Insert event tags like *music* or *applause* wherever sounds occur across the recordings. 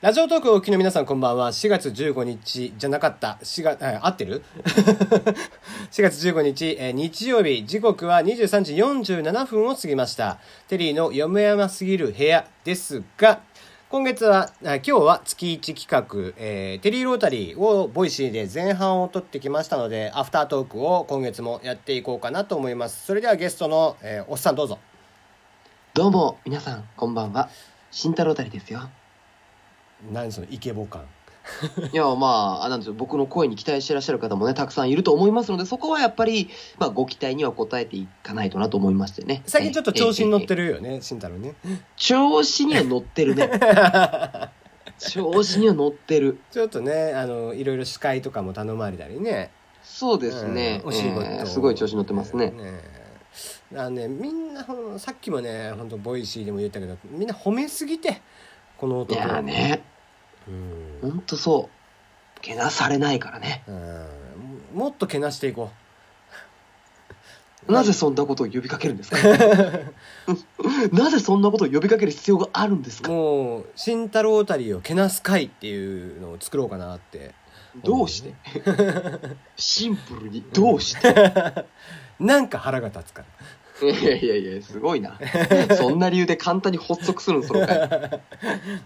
ラジオトークをお聞きの皆さんこんばんは。4月15日じゃなかった。4月、え合ってる *laughs* ?4 月15日、えー日曜日、時刻は23時47分を過ぎました。テリーの読め山すぎる部屋ですが、今月は、あ今日は月1企画、えーテリーロータリーをボイシーで前半を録ってきましたので、アフタートークを今月もやっていこうかなと思います。それではゲストの、えーおっさんどうぞ。どうも、皆さん、こんばんは。慎太郎たりですよ。何そのイケボ感。*laughs* いや、まあ、あなんでしょう、僕の声に期待してらっしゃる方もね、たくさんいると思いますので、そこはやっぱり、まあ、ご期待には応えていかないとなと思いましてね。最近ちょっと調子に乗ってる。るよね、慎太郎ね。調子には乗ってるね。*laughs* 調子には乗ってる。ちょっとね、あの、いろいろ司会とかも頼まれたりね。そうですね。うんお仕事、えーすごい調子に乗ってますね。あのね、みんな、さっきもね、本当ボイシーでも言ったけど、みんな褒めすぎて、この男。やーね、うん。ほんとそう。けなされないからね。うんもっとけなしていこう。*laughs* なぜそんなことを呼びかけるんですか？*laughs* なぜそんなことを呼びかける必要があるんですか？もう、慎太郎たりをけなす会っていうのを作ろうかなって。どうして？*laughs* シンプルにどうして？なんか腹が立つから。いやいやいやすごいなそんな理由で簡単に発足するのその回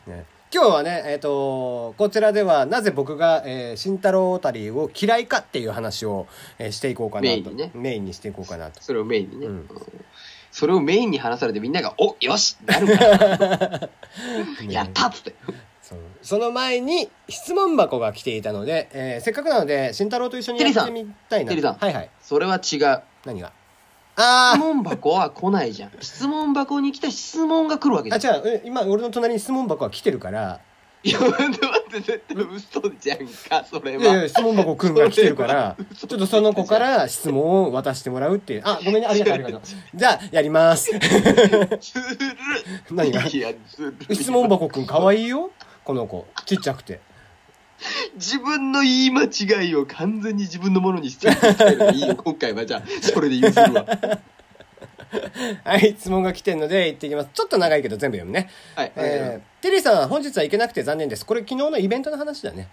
ね、今日はね、えっとこちらではなぜ僕が、えー、慎太郎たりを嫌いかっていう話を、えーしていこうかなと。メインにね。メインにしていこうかなと。それをメインにね、うん。うんそれをメインに話されてみんなが「およし!」なるか。*laughs* やったっつって。その前に質問箱が来ていたので、えーせっかくなので慎太郎と一緒にやってみたいな。テリーさん。はいはい。それは違う。何が？質あ問箱は来ないじゃん。質問箱に来た質問が来るわけーじゃん。あ違う。え今俺の隣に質問箱が来てるから。いや待って待って絶対嘘じゃんかそれいやいはや質問箱くんが来てるから。ちょっとその子から質問を渡してもらうっていう。あごめんね。ありがとうありがとう。じゃあやります。ずる何が？いやずるい質問箱くんかわいいよ。この子。ちっちゃくて自分の言い間違いを完全に自分のものにしてるスタイルでいいよ。*laughs* 今回はじゃあそれで譲るわ。*laughs* はい質問が来てるので行ってきます。ちょっと長いけど全部読むね。はい、えーテリーさん本日は行けなくて残念です。これ昨日のイベントの話だね。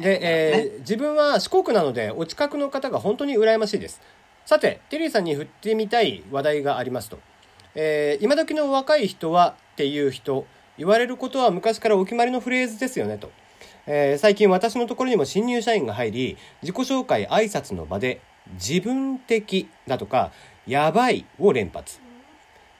で、えー自分は四国なのでお近くの方が本当に羨ましいです。さてテリーさんに振ってみたい話題がありますと、えー今時の若い人はっていう人言われることは昔からお決まりのフレーズですよねと、えー最近私のところにも新入社員が入り自己紹介挨拶の場で自分的だとかやばいを連発。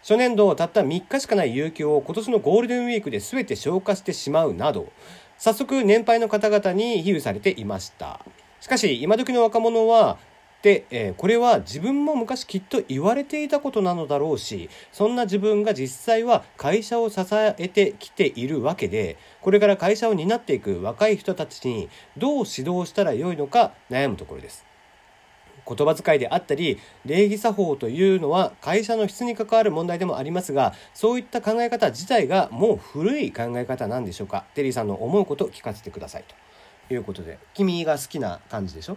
初年度たった3日しかない有給を今年のゴールデンウィークで全て消化してしまうなど早速年配の方々に比喩されていました。しかし今時の若者はで、えーこれは自分も昔きっと言われていたことなのだろうしそんな自分が実際は会社を支えてきているわけでこれから会社を担っていく若い人たちにどう指導したらよいのか悩むところです。言葉遣いであったり礼儀作法というのは会社の質に関わる問題でもありますがそういった考え方自体がもう古い考え方なんでしょうか。テリーさんの思うことを聞かせてくださいということで君が好きな感じでしょ？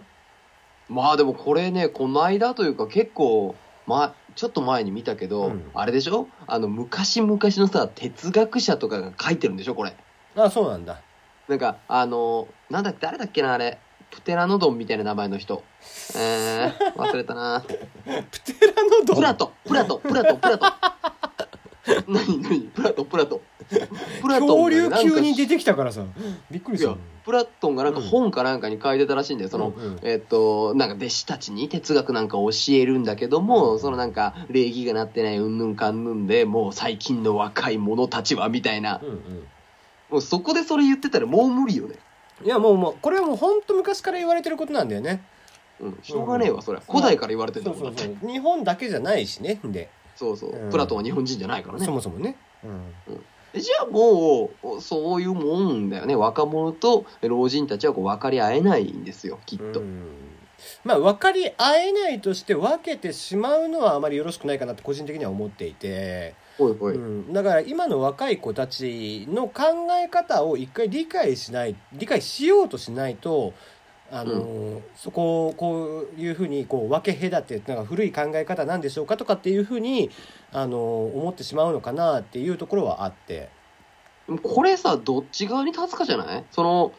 まあでもこれねこの間というか結構まちょっと前に見たけど、うん。あれでしょ？あの昔々のさ哲学者とかが書いてるんでしょ？これ。あそうなんだ。なんかあのなんだ誰だっけなあれ。プテラノドンみたいな名前の人。えー、忘れたな。*laughs* プテラノドン？プラト。プラト。プラト。プラト。*laughs* 何何？プラトプラトプラト恐竜ンが急に出てきたからさ。びっくりした。いやプラトンがなんか本かなんかに書いてたらしいんだよ。その、うんうん。えっとなんか弟子たちに哲学なんか教えるんだけども、そのなんか礼儀がなってないうんぬんかんぬんでもう最近の若い者たちはみたいな。うんうん。もうそこでそれ言ってたらもう無理よね。いやもうもうこれはもう本当昔から言われてることなんだよね。うん。しょうがねえわそれ古代から言われてるんそだもんだってうそうそう。日本だけじゃないしねで、そうそう、うん。プラトンは日本人じゃないからね。そもそもね、うん、えじゃあもうそういうもんだよね。若者と老人たちはこう分かり合えないんですよきっと、うん。まあ分かり合えないとして分けてしまうのはあまりよろしくないかなって個人的には思っていて、ほいほい、うん、だから今の若い子たちの考え方を一回理解しない理解しようとしないとあの、そこをこういうふうにこう分け隔てなんか古い考え方なんでしょうかとかっていうふうにあの思ってしまうのかなっていうところはあって。これさ、どっち側に立つかじゃない？その、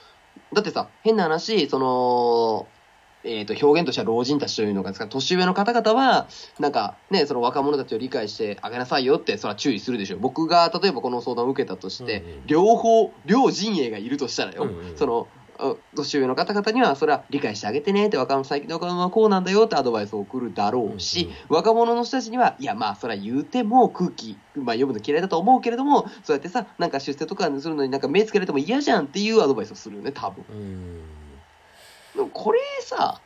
だってさ、変な話、その、えっ、と、表現としては老人たちというのがですか、年上の方々は、なんかね、その若者たちを理解してあげなさいよって、それは注意するでしょう。僕が、例えばこの相談を受けたとして、うんうん。両方、両陣営がいるとしたらよ、うんうん。その、あ年上の方々には、それは理解してあげてねって、若者、最近の若者はこうなんだよってアドバイスを送るだろうし、若者の人たちには、いや、まあ、それは言うても空気、まあ、読むの嫌いだと思うけれども、そうやってさ、なんか出世とかするのになんか目つけられても嫌じゃんっていうアドバイスをするよね、多分。うんでもこれさ、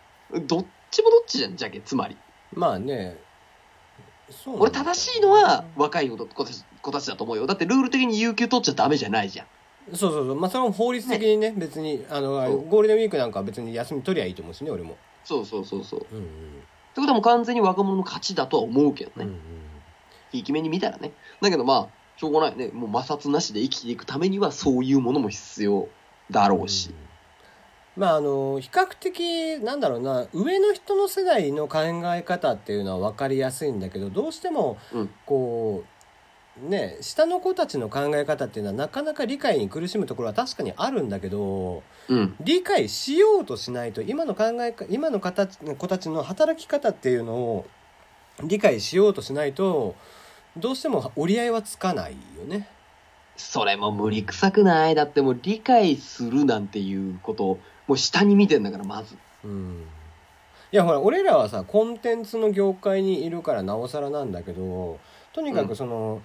どっちもどっちじゃん、じゃけ、つまり。まあね俺正しいのは若い子子たち子たちだと思うよ。だってルール的に有給取っちゃダメじゃないじゃん。そうそうそうまあそれも法律的にね別にあのそうゴールデンウィークなんかは別に休み取りゃいいと思うしね俺もそうそうそうそう。ってうんうんことはもう完全に若者の勝ちだとは思うけどね。うんうんひいき目に見たらね。だけどまあ、しょうがないね。もう摩擦なしで生きていくためにはそういうものも必要だろうし。まああの比較的なんだろうな上の人の世代の考え方っていうのは分かりやすいんだけどどうしてもうんこうね下の子たちの考え方っていうのはなかなか理解に苦しむところは確かにあるんだけどうん。理解しようとしないと今の考えか今の形子たちの働き方っていうのを理解しようとしないとどうしても折り合いはつかないよね。それも無理くさくないだってもう理解するなんていうことを、もう下に見てんだから、まず。うんいやほら俺らはさコンテンツの業界にいるからなおさらなんだけどとにかくその、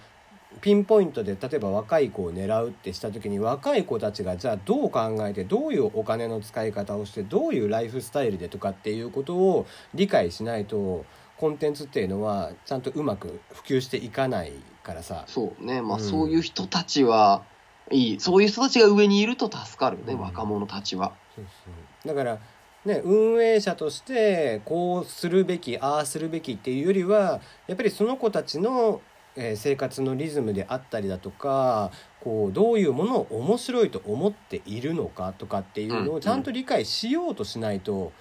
ピンポイントで例えば若い子を狙うってした時に若い子たちがじゃあどう考えてどういうお金の使い方をしてどういうライフスタイルでとかっていうことを理解しないとコンテンツっていうのはちゃんとうまく普及していかないからさ。そうね。まあ、うんそういう人たちは、いい。そういう人たちが上にいると助かるよね、うん若者たちは。そうそうだからね運営者としてこうするべきああするべきっていうよりはやっぱりその子たちの、えー生活のリズムであったりだとかこうどういうものを面白いと思っているのかとかっていうのうんをちゃんと理解しようとしないと、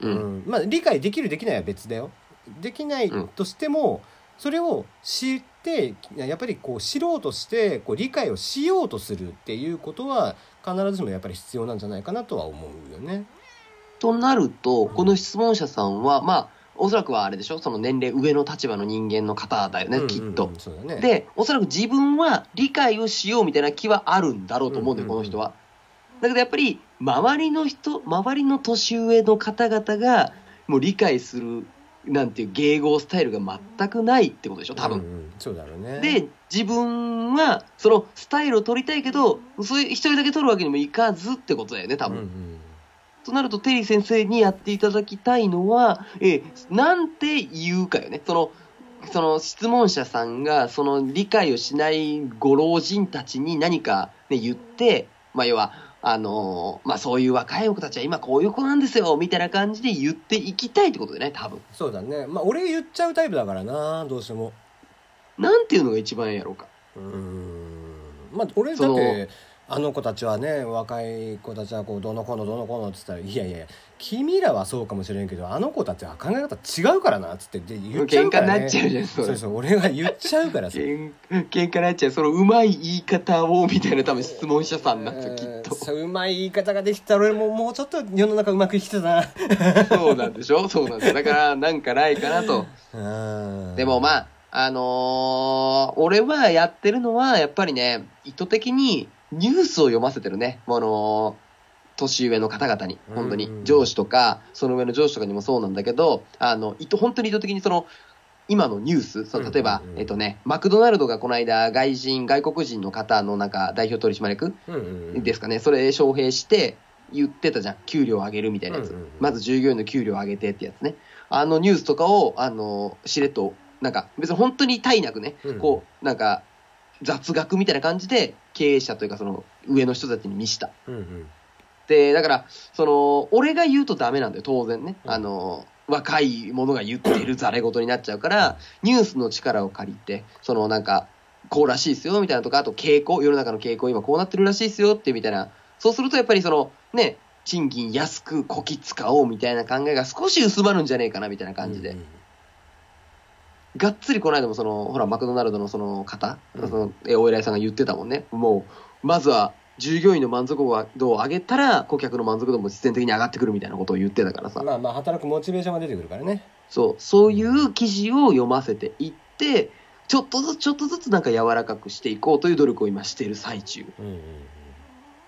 う。うんんまあ、理解できるできないは別だよ。できないとしても、それを知ってやっぱりこう知ろうとしてこう理解をしようとするっていうことは必ずしもやっぱり必要なんじゃないかなとは思うよね。となると、この質問者さんは、まあ、おそらくはあれでしょ？その年齢上の立場の人間の方だよね、きっとうんうんうん。そうだね。で、おそらく自分は理解をしようみたいな気はあるんだろうと思うんだよ、この人は。だけどやっぱり、周りの人、周りの年上の方々が、もう理解する、なんていう迎合スタイルが全くないってことでしょ、多分。うんうんそうだろうね。で、自分は、そのスタイルを取りたいけど、そういう一人だけ取るわけにもいかずってことだよね、多分。うんうんとなると、テリー先生にやっていただきたいのは、えーなんて言うかよね。その、その質問者さんが、その理解をしないご老人たちに何か、ね、言って、まあ、要は、あのーまあ、そういう若い子たちは今こういう子なんですよ、みたいな感じで言っていきたいってことでね、多分。そうだね。まあ俺言っちゃうタイプだからなどうしても。なんていうのが一番やろうか。うーんまあ俺だってあの子たちはね若い子たちはこうどの子のどの子のっつったらいやいや君らはそうかもしれんけどあの子たちは考え方違うからなっつってで言っちゃうから、ね、なっちゃうじゃん、そう。そう俺が言っちゃうからさ喧 *laughs* 喧嘩になっちゃう。そのうまい言い方を、みたいな多分質問者さんなんですよ、きっと。ううまい言い方ができたら俺ももうちょっと世の中うまく生きてたなそうなんでしょ？そうなんですよ。だから、なんかないかなと。*laughs* うんでもまあ、あのー俺はやってるのは、やっぱりね、意図的にニュースを読ませてるね。あのー年上の方々に、本当にうん。上司とか、その上の上司とかにもそうなんだけど、あの、意図、本当に意図的にその、今のニュース、その例えば、うんうんうんえっとね、マクドナルドがこの間、外人、外国人の方のなんか代表取締役うんうんうんですかね、それ招聘して言ってたじゃん。給料上げるみたいなやつ。うんうんうんまず従業員の給料上げてってやつね。あのニュースとかを、あの、しれっと、なんか別に本当に体なくね、うんこう、なんか雑学みたいな感じで経営者というかその上の人たちに見した。うんうんで、だから、その、俺が言うとダメなんだよ、当然ね。うんあの、若い者が言っているざれ言になっちゃうから、ニュースの力を借りて、そのなんか、こうらしいですよ、みたいなとか、あと傾向、世の中の傾向、今こうなってるらしいですよ、ってみたいな。そうするとやっぱりその、ね、賃金安くこき使おうみたいな考えが少し薄まるんじゃねえかな、みたいな感じで。うんうんがっつりこの間もその、ほら、マクドナルドのその方、うんその、えお偉いさんが言ってたもんね。もう、まずは従業員の満足度を上げたら、顧客の満足度も必然的に上がってくるみたいなことを言ってたからさ。まあまあ働くモチベーションが出てくるからねそう、そういう記事を読ませていって、ちょっとずつちょっとずつなんか柔らかくしていこうという努力を今している最中。うんうん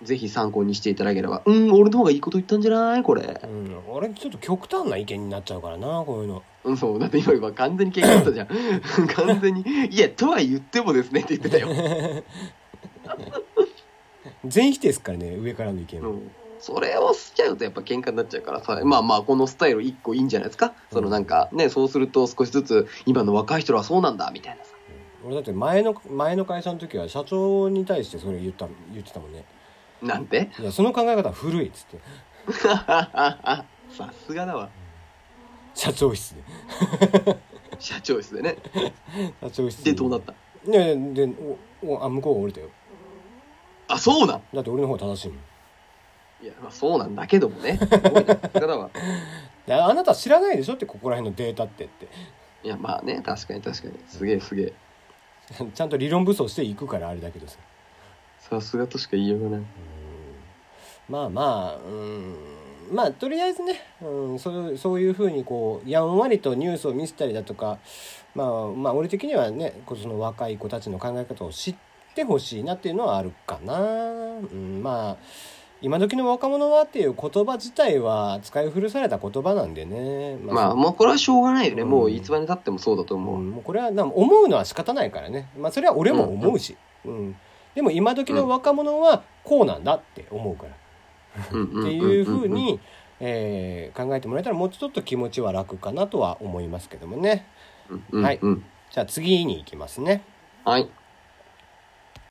ぜひ参考にしていただければ。うん、俺の方がいいこと言ったんじゃない？これ。うん、うん、俺ちょっと極端な意見になっちゃうからなこういうのうん、そう。だって今今完全に喧嘩だったじゃん。*laughs* 完全に。いや、とは言ってもですねって言ってたよ。*laughs* 全否定ですからね上からの意見は、うん。それをしちゃうとやっぱ喧嘩になっちゃうからさ。まあまあ、このスタイル一個いいんじゃないですか。そのなんかね、そうすると少しずつ今の若い人はそうなんだ、みたいなさ。俺だって前の前の会社の時は社長に対してそれ言った言ってたもんねなんて？いやその考え方は古いっつって *laughs* さすがだわ。社長室で *laughs* 社長室でね。社長室で、どうなった？いやいやでおおあ向こうが降りたよあ、そうなん？だって俺の方が正しいもんいや、まあそうなんだけどもね。すごいなさすが？*laughs* だわ。であなた知らないでしょってここら辺のデータってっていや、まあね、確かに確かに。すげえすげえ。*laughs* ちゃんと理論武装していくからあれだけどささすがとしか言いようがない。まあまあうんまあとりあえずね、うん、そうそういうふうにこうやんわりとニュースを見せたりだとか、まあ、まあ俺的にはねその若い子たちの考え方を知ってほしいなっていうのはあるかな、うん、まあ今時の若者はっていう言葉自体は使い古された言葉なんでね。まあ、もうこれはしょうがないよね。うん。もういつまで経ってもそうだとう思う。ん、もうこれはな思うのは仕方ないからね、まあ、それは俺も思うし、うん。でも今時の若者はこうなんだって思うから。っていうふうに、えー考えてもらえたらもうちょっと気持ちは楽かなとは思いますけどもね。はい。じゃあ次に行きますね。はい。